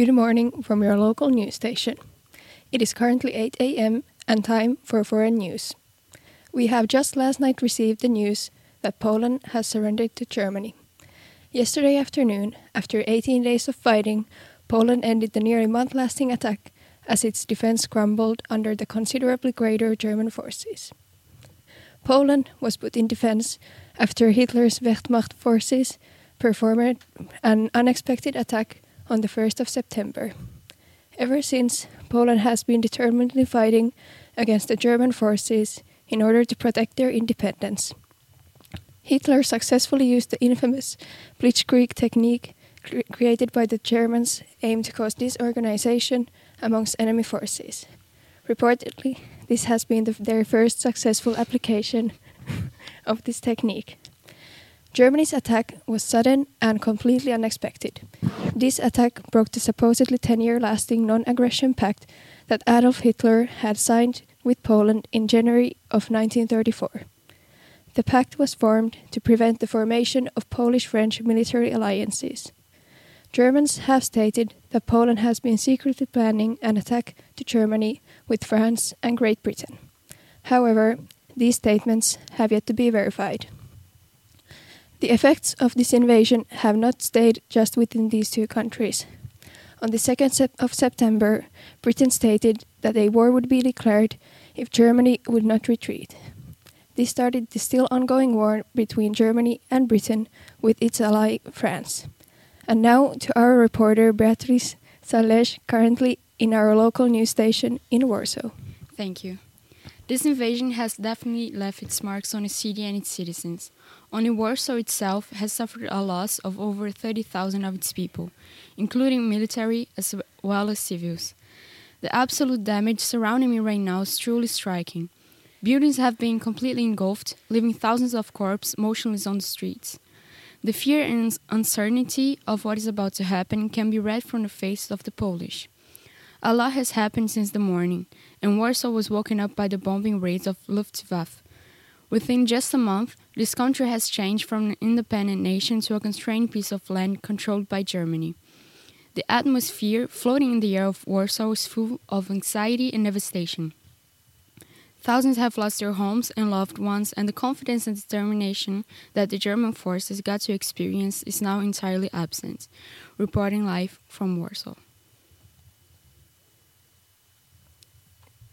Good morning from your local news station. It is currently 8 a.m. and time for foreign news. We have just last night received the news that Poland has surrendered to Germany. Yesterday afternoon, after 18 days of fighting, Poland ended the nearly month lasting attack as its defense crumbled under the considerably greater German forces. Poland was put in defense after Hitler's Wehrmacht forces performed an unexpected attack on the 1st of September. Ever since, Poland has been determinedly fighting against the German forces in order to protect their independence. Hitler successfully used the infamous Blitzkrieg technique cre- created by the Germans aimed to cause disorganization amongst enemy forces. Reportedly, this has been the, their first successful application of this technique. Germany's attack was sudden and completely unexpected. This attack broke the supposedly 10 year lasting non aggression pact that Adolf Hitler had signed with Poland in January of 1934. The pact was formed to prevent the formation of Polish French military alliances. Germans have stated that Poland has been secretly planning an attack to Germany with France and Great Britain. However, these statements have yet to be verified. The effects of this invasion have not stayed just within these two countries. On the 2nd of September, Britain stated that a war would be declared if Germany would not retreat. This started the still ongoing war between Germany and Britain with its ally France. And now to our reporter Beatrice Sales, currently in our local news station in Warsaw. Thank you. This invasion has definitely left its marks on the city and its citizens. Only Warsaw itself has suffered a loss of over 30,000 of its people, including military as well as civils. The absolute damage surrounding me right now is truly striking. Buildings have been completely engulfed, leaving thousands of corpses motionless on the streets. The fear and uncertainty of what is about to happen can be read from the faces of the Polish. A lot has happened since the morning, and Warsaw was woken up by the bombing raids of Luftwaffe. Within just a month, this country has changed from an independent nation to a constrained piece of land controlled by Germany. The atmosphere floating in the air of Warsaw is full of anxiety and devastation. Thousands have lost their homes and loved ones, and the confidence and determination that the German forces got to experience is now entirely absent. Reporting live from Warsaw.